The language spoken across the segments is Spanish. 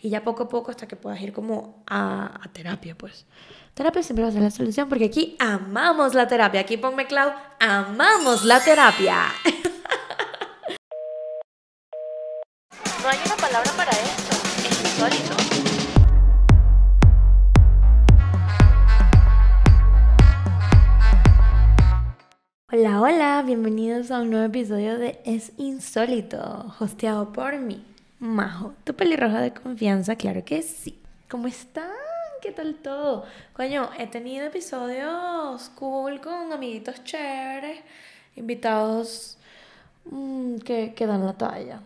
y ya poco a poco hasta que puedas ir como a, a terapia, pues. Terapia siempre va a ser la solución porque aquí amamos la terapia. Aquí ponme Clau, amamos la terapia. No hay una palabra para esto. Es insólito. Hola, hola, bienvenidos a un nuevo episodio de Es Insólito, hosteado por mí, Majo, tu pelirroja de confianza, claro que sí. ¿Cómo están? ¿Qué tal todo? Coño, he tenido episodios cool con amiguitos chéveres, invitados mm, que, que dan la talla.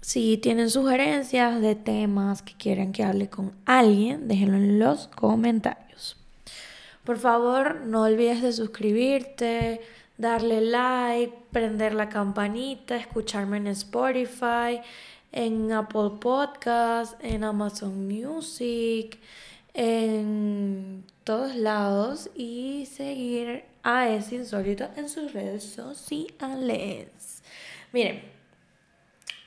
Si tienen sugerencias de temas que quieren que hable con alguien, déjenlo en los comentarios. Por favor, no olvides de suscribirte, darle like, prender la campanita, escucharme en Spotify, en Apple Podcast, en Amazon Music, en todos lados y seguir a ese insólito en sus redes sociales. Miren,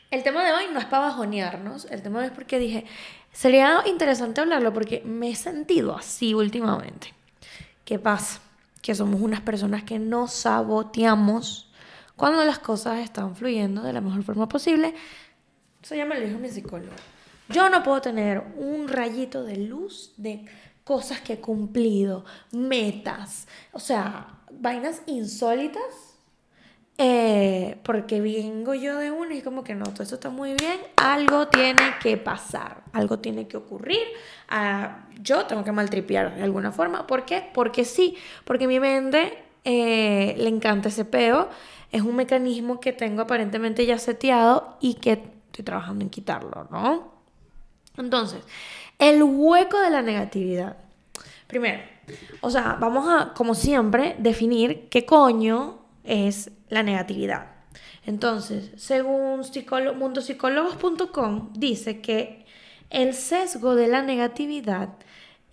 el tema de hoy no es para bajonearnos, el tema es porque dije, sería interesante hablarlo porque me he sentido así últimamente. ¿Qué pasa? Que somos unas personas que no saboteamos cuando las cosas están fluyendo de la mejor forma posible. Eso ya me lo dijo mi psicólogo. Yo no puedo tener un rayito de luz de cosas que he cumplido, metas, o sea, vainas insólitas, eh, porque vengo yo de una y como que no, todo eso está muy bien, algo tiene que pasar, algo tiene que ocurrir, ah, yo tengo que maltripear de alguna forma, ¿por qué? Porque sí, porque mi mente eh, le encanta ese peo, es un mecanismo que tengo aparentemente ya seteado y que estoy trabajando en quitarlo, ¿no? Entonces, el hueco de la negatividad. Primero, o sea, vamos a, como siempre, definir qué coño es la negatividad. Entonces, según mundopsicólogos.com, dice que el sesgo de la negatividad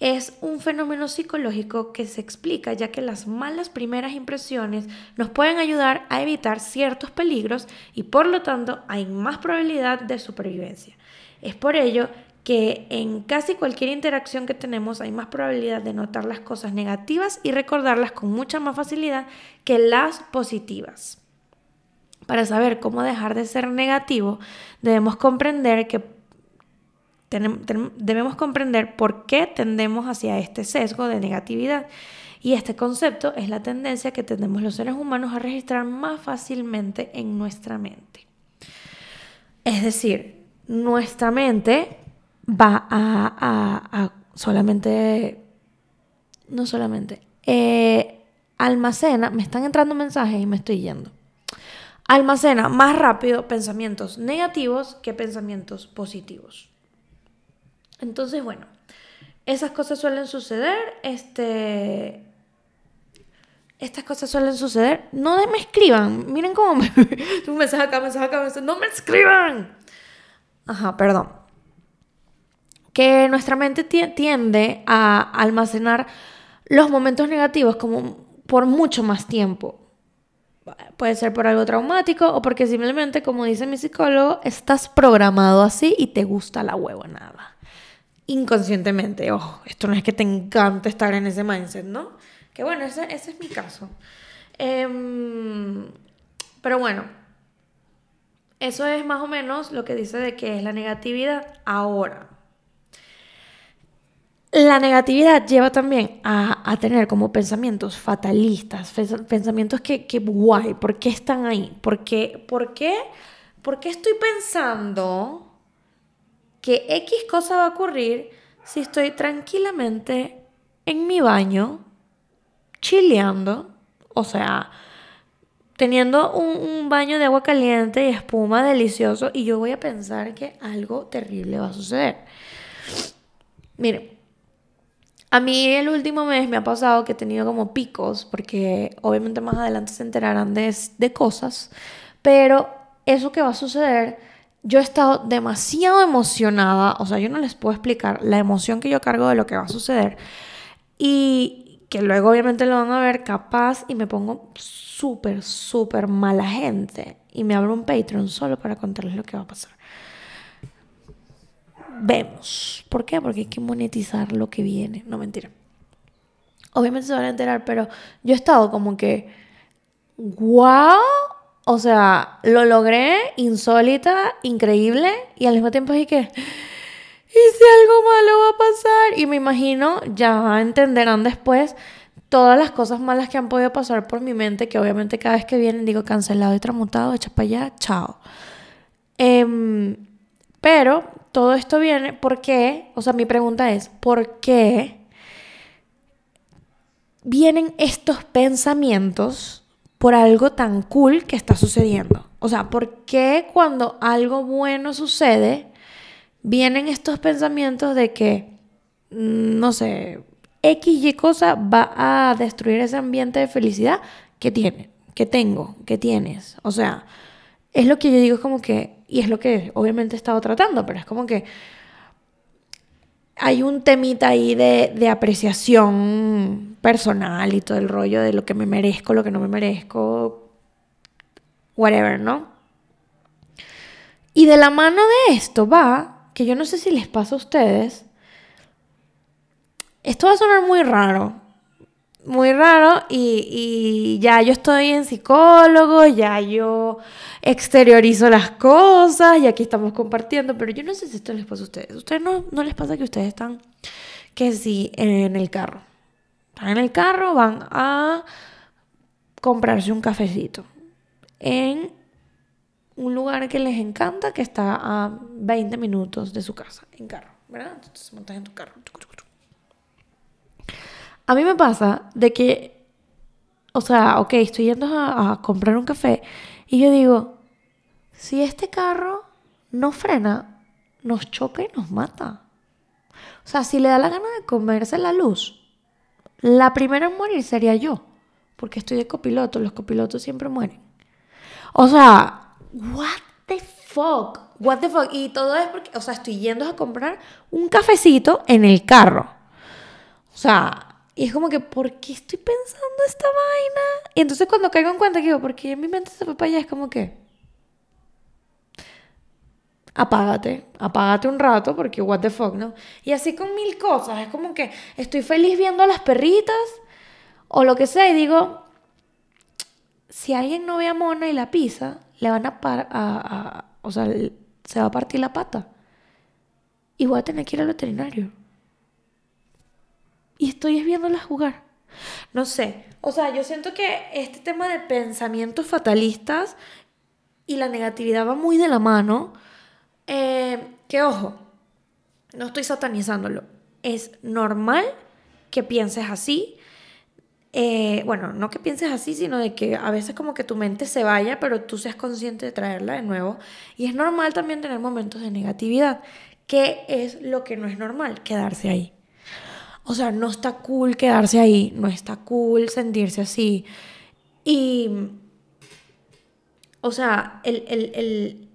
es un fenómeno psicológico que se explica ya que las malas primeras impresiones nos pueden ayudar a evitar ciertos peligros y por lo tanto hay más probabilidad de supervivencia. Es por ello que en casi cualquier interacción que tenemos hay más probabilidad de notar las cosas negativas y recordarlas con mucha más facilidad que las positivas. Para saber cómo dejar de ser negativo, debemos comprender que debemos comprender por qué tendemos hacia este sesgo de negatividad. Y este concepto es la tendencia que tenemos los seres humanos a registrar más fácilmente en nuestra mente. Es decir, nuestra mente va a, solamente, no solamente, eh, almacena, me están entrando mensajes y me estoy yendo. Almacena más rápido pensamientos negativos que pensamientos positivos. Entonces, bueno, esas cosas suelen suceder, este... Estas cosas suelen suceder. No me escriban. Miren cómo me... Un mensaje acá, mensaje acá, mensaje... No me escriban. Ajá, perdón. Que nuestra mente tiende a almacenar los momentos negativos como por mucho más tiempo. Puede ser por algo traumático o porque simplemente, como dice mi psicólogo, estás programado así y te gusta la nada inconscientemente. Ojo, esto no es que te encante estar en ese mindset, ¿no? Que bueno, ese, ese es mi caso. Em, pero bueno, eso es más o menos lo que dice de que es la negatividad ahora. La negatividad lleva también a, tener como pensamientos fatalistas, pensamientos que, guay, ¿por qué están ahí? ¿Por qué, por qué, por qué estoy pensando que X cosa va a ocurrir si estoy tranquilamente en mi baño, chileando, o sea, teniendo un, baño de agua caliente y espuma delicioso y yo voy a pensar que algo terrible va a suceder. Miren, a mí el último mes me ha pasado que he tenido como picos, porque obviamente más adelante se enterarán de, de cosas, pero eso que va a suceder yo he estado demasiado emocionada, o sea, yo no les puedo explicar la emoción que yo cargo de lo que va a suceder y que luego obviamente lo van a ver capaz y me pongo súper, súper mala gente y me abro un Patreon solo para contarles lo que va a pasar. Vemos. ¿Por qué? Porque hay que monetizar lo que viene. No, mentira. Obviamente se van a enterar, pero yo he estado como que, wow, o sea, lo logré, insólita, increíble, y al mismo tiempo es que, ¿y si algo malo va a pasar? Y me imagino, ya entenderán después, todas las cosas malas que han podido pasar por mi mente, que obviamente cada vez que vienen digo cancelado y tramutado, echa para allá, chao. Em, pero todo esto viene porque, o sea, mi pregunta es, ¿por qué vienen estos pensamientos por algo tan cool que está sucediendo? O sea, ¿por qué cuando algo bueno sucede, vienen estos pensamientos de que, mm, no sé, X y cosa va a destruir ese ambiente de felicidad que tiene, que tengo, que tienes? O sea, es lo que yo digo, es como que, y es lo que obviamente he estado tratando, pero es como que hay un temita ahí de, de, apreciación personal y todo el rollo de lo que me merezco, lo que no me merezco, whatever, ¿no? Y de la mano de esto va, que yo no sé si les pasa a ustedes, esto va a sonar muy raro, muy raro y, ya yo estoy en psicólogo, ya yo exteriorizo las cosas y aquí estamos compartiendo, pero yo no sé si esto les pasa a ustedes. ¿Ustedes no, no les pasa que ustedes están, que sí, en el carro? Están en el carro, van a comprarse un cafecito en un lugar que les encanta, que está a 20 minutos de su casa, en carro, ¿verdad? Entonces montas en tu carro. A mí me pasa de que, o sea, ok, estoy yendo a, comprar un café y yo digo, si este carro no frena, nos choca y nos mata. O sea, si le da la gana de comerse la luz, la primera en morir sería yo, porque estoy de copiloto, los copilotos siempre mueren. O sea, what the fuck, what the fuck, y todo es porque, o sea, estoy yendo a comprar un cafecito en el carro. O sea, y es como que, ¿por qué estoy pensando esta vaina? Y entonces cuando caigo en cuenta que digo, ¿por qué mi mente se fue para? Es como que, apágate, apágate un rato porque what the fuck, ¿no? Y así con mil cosas, es como que estoy feliz viendo a las perritas o lo que sea y digo, si alguien no ve a Mona y la pisa, le van a, a o sea, se va a partir la pata. Y voy a tener que ir al veterinario y estoy viéndola jugar. No sé, o sea, yo siento que este tema de pensamientos fatalistas y la negatividad va muy de la mano. Eh, que ojo, no estoy satanizándolo. Es normal que pienses así. Eh, bueno, no que pienses así, sino de que a veces como que tu mente se vaya, pero tú seas consciente de traerla de nuevo. Y es normal también tener momentos de negatividad. ¿Qué es lo que no es normal? Quedarse ahí. O sea, no está cool quedarse ahí, no está cool sentirse así. Y, o sea, el, el,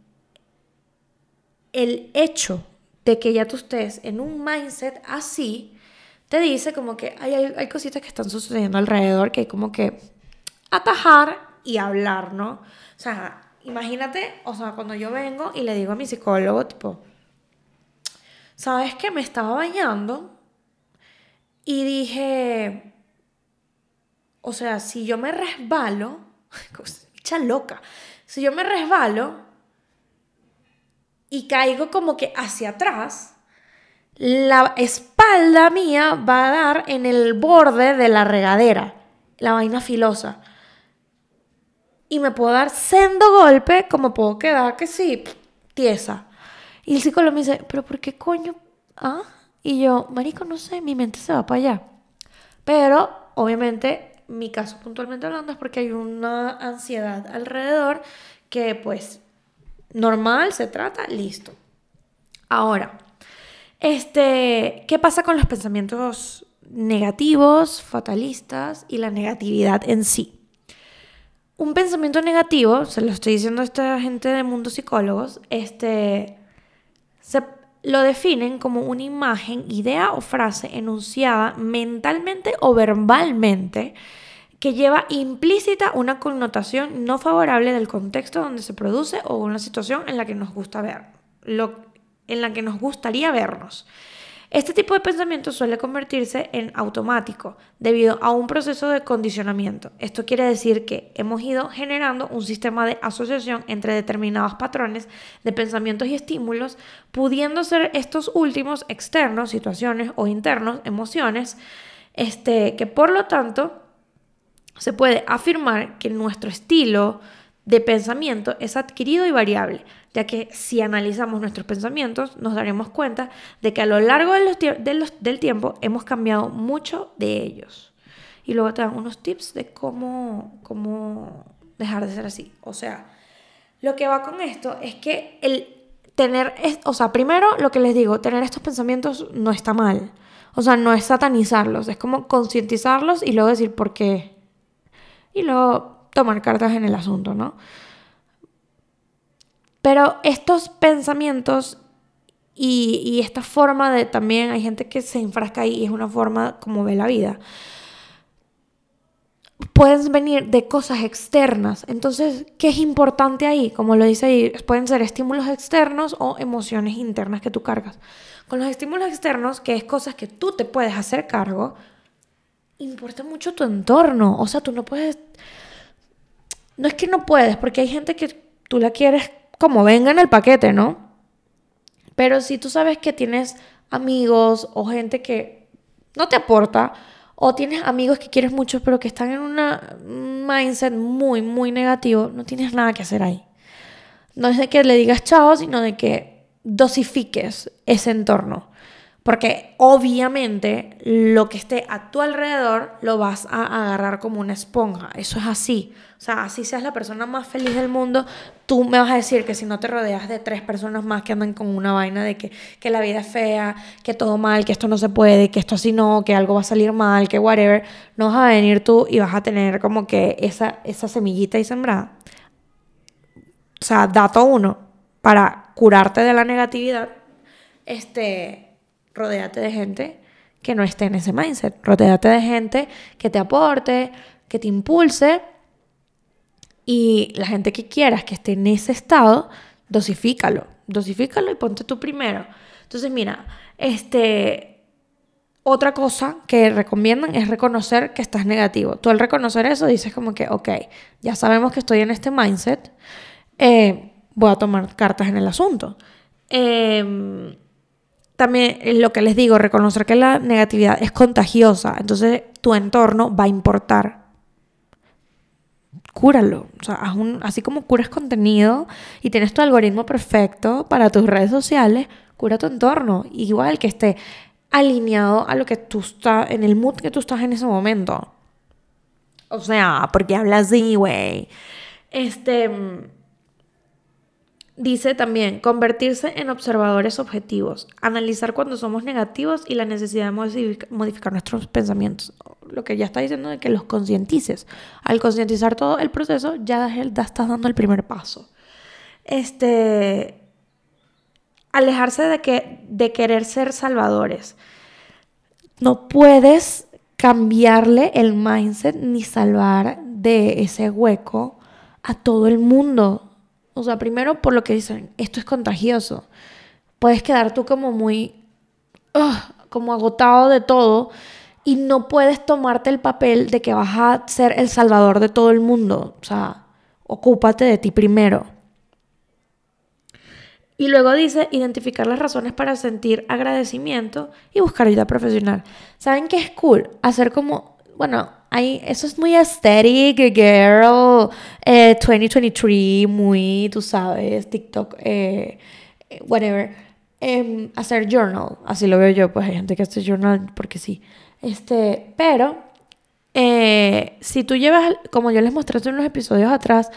el, hecho de que ya tú estés en un mindset así, te dice como que hay, hay, cositas que están sucediendo alrededor que hay como que atajar y hablar, ¿no? O sea, imagínate, o sea, cuando yo vengo y le digo a mi psicólogo, tipo, ¿sabes que me estaba bañando? Y dije, o sea, si yo me resbalo, echa loca, si yo me resbalo y caigo como que hacia atrás, la espalda mía va a dar en el borde de la regadera, la vaina filosa. Y me puedo dar sendo golpe, como puedo quedar que sí, tiesa. Y el psicólogo me dice, pero ¿por qué coño? ¿Ah? Y yo, marico, no sé, mi mente se va para allá. Pero, obviamente, mi caso puntualmente hablando es porque hay una ansiedad alrededor que, pues, normal, se trata, listo. Ahora, este, ¿qué pasa con los pensamientos negativos, fatalistas y la negatividad en sí? Un pensamiento negativo, se lo estoy diciendo a esta gente de mundo psicólogos, este, se, lo definen como una imagen, idea o frase enunciada mentalmente o verbalmente que lleva implícita una connotación no favorable del contexto donde se produce o una situación en la que nos gusta ver. En la que nos gustaría vernos. Este tipo de pensamiento suele convertirse en automático debido a un proceso de condicionamiento. Esto quiere decir que hemos ido generando un sistema de asociación entre determinados patrones de pensamientos y estímulos, pudiendo ser estos últimos externos, situaciones o internos, emociones, este, que por lo tanto se puede afirmar que nuestro estilo de pensamiento es adquirido y variable, ya que si analizamos nuestros pensamientos nos daremos cuenta de que a lo largo del tiempo hemos cambiado mucho de ellos. Y luego te dan unos tips de cómo, cómo dejar de ser así. O sea, lo que va con esto es que el tener, o sea, primero lo que les digo, tener estos pensamientos no está mal. O sea, no es satanizarlos, es como concientizarlos y luego decir por qué. Y luego tomar cartas en el asunto, ¿no? Pero estos pensamientos y, esta forma de también, hay gente que se enfrasca ahí y es una forma como ve la vida, pueden venir de cosas externas. Entonces, ¿qué es importante ahí? Como lo dice ahí, pueden ser estímulos externos o emociones internas que tú cargas. Con los estímulos externos, que es cosas que tú te puedes hacer cargo, importa mucho tu entorno. O sea, tú no puedes no es que no puedes, porque hay gente que tú la quieres como venga en el paquete, ¿no? Pero si tú sabes que tienes amigos o gente que no te aporta, o tienes amigos que quieres mucho pero que están en un mindset muy, muy negativo, no tienes nada que hacer ahí. No es de que le digas chao, sino de que dosifiques ese entorno. Porque obviamente lo que esté a tu alrededor lo vas a agarrar como una esponja. Eso es así. O sea, así seas la persona más feliz del mundo, tú me vas a decir que si no te rodeas de tres personas más que andan con una vaina de que, que la vida es fea, que todo mal, que esto no se puede, que esto así no, que algo va a salir mal, que whatever, no vas a venir tú y vas a tener como que esa, esa semillita ahí sembrada. O sea, dato uno, para curarte de la negatividad, este rodéate de gente que no esté en ese mindset. Rodéate de gente que te aporte, que te impulse. Y la gente que quieras que esté en ese estado, dosifícalo. Dosifícalo y ponte tú primero. Entonces, mira, este. Otra cosa que recomiendan es reconocer que estás negativo. Tú al reconocer eso dices como que, ok, ya sabemos que estoy en este mindset, eh, voy a tomar cartas en el asunto. Eh, también lo que les digo, reconocer que la negatividad es contagiosa, entonces tu entorno va a importar. Cúralo. O sea, así como curas contenido y tienes tu algoritmo perfecto para tus redes sociales, cura tu entorno. Igual que esté alineado a lo que tú estás, en el mood que tú estás en ese momento. O sea, porque hablas así, güey. Este Dice también, convertirse en observadores objetivos, analizar cuando somos negativos y la necesidad de modificar nuestros pensamientos. Lo que ya está diciendo de que los concientices. Al concientizar todo el proceso, ya, estás dando el primer paso. Este, alejarse de, que, de querer ser salvadores. No puedes cambiarle el mindset ni salvar de ese hueco a todo el mundo. O sea, primero por lo que dicen, esto es contagioso. Puedes quedar tú como muy, como agotado de todo y no puedes tomarte el papel de que vas a ser el salvador de todo el mundo. O sea, ocúpate de ti primero. Y luego dice identificar las razones para sentir agradecimiento y buscar ayuda profesional. ¿Saben qué es cool? Hacer como, bueno, eso es muy aesthetic, girl, 2023, eh, muy, tú sabes, TikTok, eh, whatever. Em, hacer journal, así lo veo yo, pues hay gente que hace journal porque sí. Este, pero eh, si tú llevas, como yo les mostré en unos episodios atrás,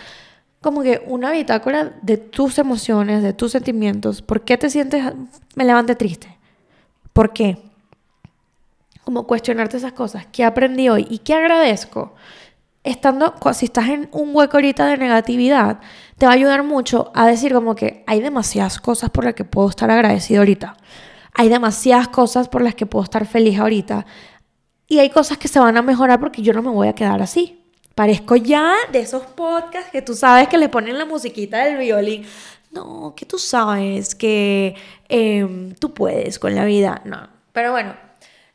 como que una bitácora de tus emociones, de tus sentimientos, ¿por qué te sientes, me levante triste? ¿Por qué? Como cuestionarte esas cosas. ¿Qué aprendí hoy? ¿Y qué agradezco? Estando, si estás en un hueco ahorita de negatividad, te va a ayudar mucho a decir como que hay demasiadas cosas por las que puedo estar agradecido ahorita. Hay demasiadas cosas por las que puedo estar feliz ahorita. Y hay cosas que se van a mejorar porque yo no me voy a quedar así. Parezco ya de esos podcasts que tú sabes que le ponen la musiquita del violín. no, que tú sabes, que em, tú puedes con la vida. No, pero bueno,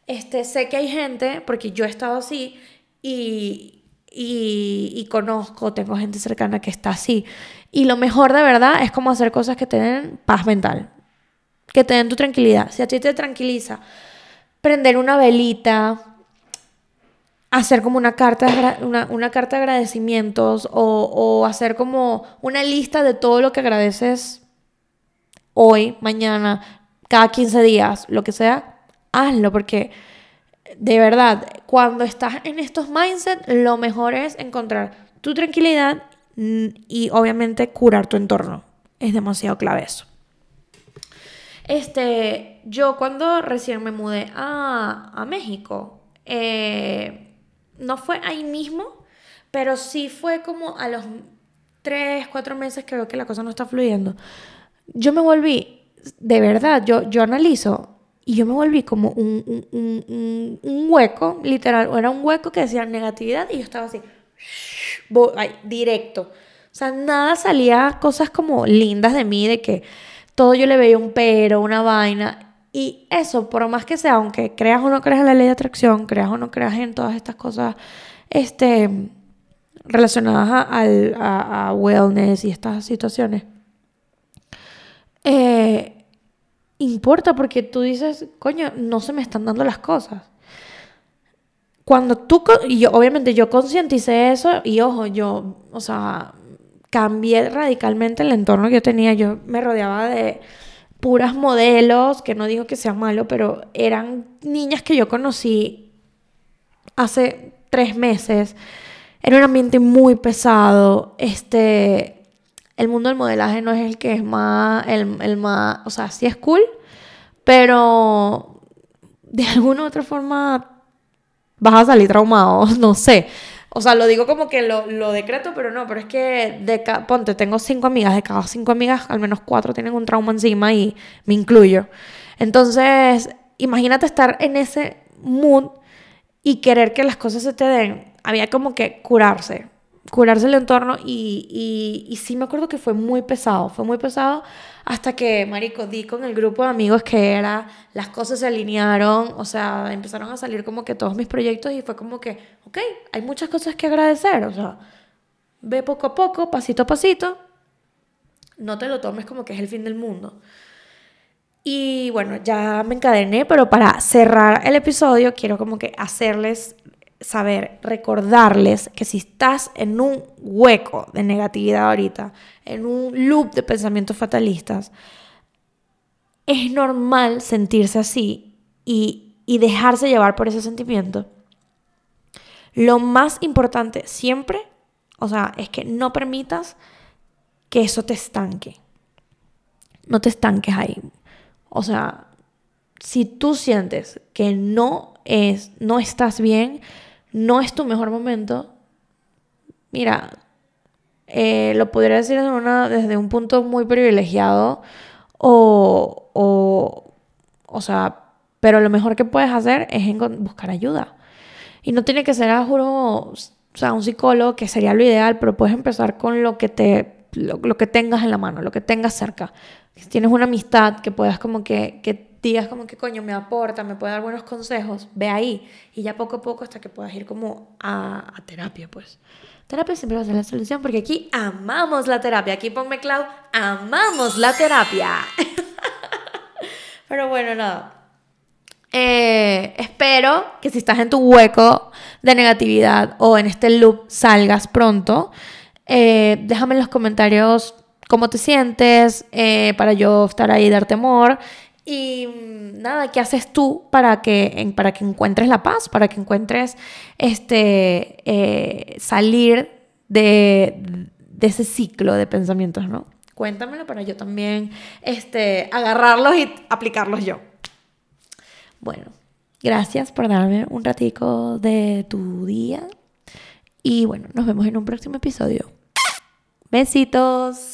este, sé que hay gente, porque yo he estado así y, y, y conozco, tengo gente cercana que está así. Y lo mejor de verdad es como hacer cosas que te den paz mental, que te den tu tranquilidad. Si a ti te tranquiliza prender una velita, hacer como una carta, una, una carta de agradecimientos o, o hacer como una lista de todo lo que agradeces hoy, mañana, cada 15 días, lo que sea, hazlo porque de verdad, cuando estás en estos mindsets, lo mejor es encontrar tu tranquilidad y obviamente curar tu entorno. Es demasiado clave eso. Este, yo cuando recién me mudé a, a México, eh, no fue ahí mismo, pero sí fue como a los tres, cuatro meses que veo que la cosa no está fluyendo. Yo me volví, de verdad, yo, yo analizo y yo me volví como un, un, un, hueco, literal, era un hueco que decía negatividad y yo estaba así, directo. O sea, nada salía cosas como lindas de mí, de que todo yo le veía un pero, una vaina. Y eso, por más que sea, aunque creas o no creas en la ley de atracción, creas o no creas en todas estas cosas este, relacionadas a, a, wellness y estas situaciones, eh, importa porque tú dices, coño, no se me están dando las cosas. Cuando tú, y yo, obviamente yo concienticé eso y ojo, yo, o sea, cambié radicalmente el entorno que yo tenía, yo me rodeaba de puras modelos, que no digo que sea malo, pero eran niñas que yo conocí hace tres meses. Era un ambiente muy pesado. Este, el mundo del modelaje no es el que es más, el, el más, o sea, sí es cool, pero de alguna u otra forma vas a salir traumado, no sé. O sea, lo digo como que lo, lo decreto, pero no, pero es que, de ponte, tengo cinco amigas, de cada cinco amigas, al menos cuatro tienen un trauma encima y me incluyo. Entonces, imagínate estar en ese mood y querer que las cosas se te den. Había como que curarse, curarse el entorno y, y, sí me acuerdo que fue muy pesado, fue muy pesado hasta que, marico, di con el grupo de amigos que era, las cosas se alinearon, o sea, empezaron a salir como que todos mis proyectos y fue como que, ok, hay muchas cosas que agradecer, o sea, ve poco a poco, pasito a pasito, no te lo tomes como que es el fin del mundo. Y bueno, ya me encadené, pero para cerrar el episodio quiero como que hacerles saber, recordarles que si estás en un hueco de negatividad ahorita, en un loop de pensamientos fatalistas, es normal sentirse así y, y dejarse llevar por ese sentimiento. Lo más importante siempre, o sea, es que no permitas que eso te estanque. No te estanques ahí. O sea, si tú sientes que no es, no estás bien, no es tu mejor momento, mira, eh, lo podría decir desde un punto muy privilegiado o, o, o sea, pero lo mejor que puedes hacer es buscar ayuda. Y no tiene que ser, a juro, o sea, un psicólogo, que sería lo ideal, pero puedes empezar con lo que te lo, lo, que tengas en la mano, lo que tengas cerca. Si tienes una amistad que puedas como que, que digas como que coño me aporta, me puede dar buenos consejos, ve ahí y ya poco a poco hasta que puedas ir como a, terapia, pues. Terapia siempre va a ser la solución porque aquí amamos la terapia. Aquí ponme Clau, amamos la terapia. Pero bueno, nada. Eh, espero que si estás en tu hueco de negatividad o en este loop salgas pronto. Eh, déjame en los comentarios cómo te sientes eh, para yo estar ahí y darte amor. Y mm, nada, ¿qué haces tú para que, para que encuentres la paz, para que encuentres este, eh, salir de, ese ciclo de pensamientos, ¿no? Cuéntamelo para yo también este, agarrarlos y aplicarlos yo. Bueno, gracias por darme un ratico de tu día. Y bueno, nos vemos en un próximo episodio. Besitos.